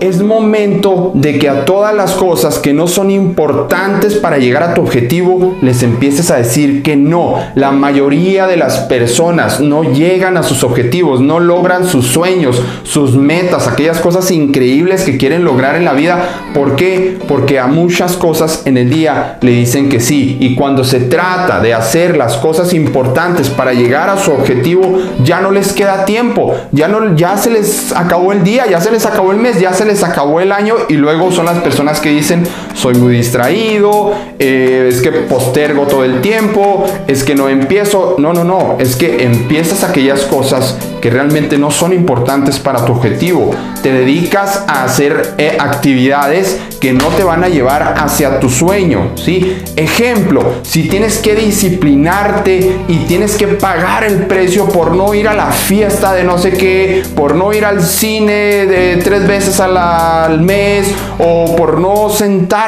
es momento de que a todas las cosas que no son importantes para llegar a tu objetivo les empieces a decir que no. La mayoría de las personas no llegan a sus objetivos, no logran sus sueños, sus metas, aquellas cosas increíbles que quieren lograr en la vida. ¿Por qué? Porque a muchas cosas en el día le dicen que sí. Y cuando se trata de hacer las cosas importantes para llegar a su objetivo, ya no les queda tiempo. Ya, no, ya se les acabó el día, ya se les acabó el mes, ya se les acabó el año y luego son las personas que dicen soy muy distraído, eh, es que postergo todo el tiempo, es que no empiezo. No, no, no, es que empiezas aquellas cosas que realmente no son importantes para tu objetivo. Te dedicas a hacer eh, actividades que no te van a llevar hacia tu sueño, ¿sí? Ejemplo, si tienes que disciplinarte y tienes que pagar el precio por no ir a la fiesta de no sé qué, por no ir al cine de tres veces al mes o por no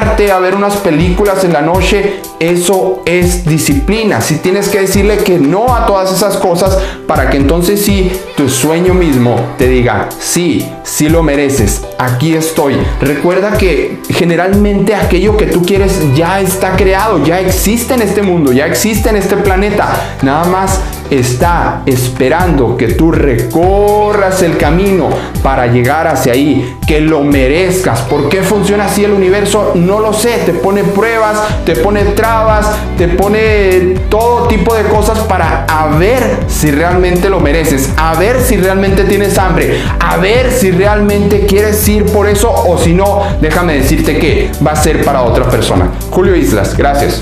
a ver unas películas en la noche, eso es disciplina. Si tienes que decirle que no a todas esas cosas para que entonces sí tu sueño mismo te diga, sí, sí lo mereces, aquí estoy. Recuerda que generalmente aquello que tú quieres ya está creado, ya existe en este mundo, ya existe en este planeta. Nada más está esperando que tú recorras el camino para llegar hacia ahí, que lo merezcas. ¿Por qué funciona así el universo? No lo sé. Te pone pruebas, te pone trabas, te pone todo tipo de cosas para ver si realmente lo mereces, a ver si realmente tienes hambre, a ver si realmente quieres ir por eso o si no, déjame decirte que va a ser para otra persona. Julio Islas, gracias.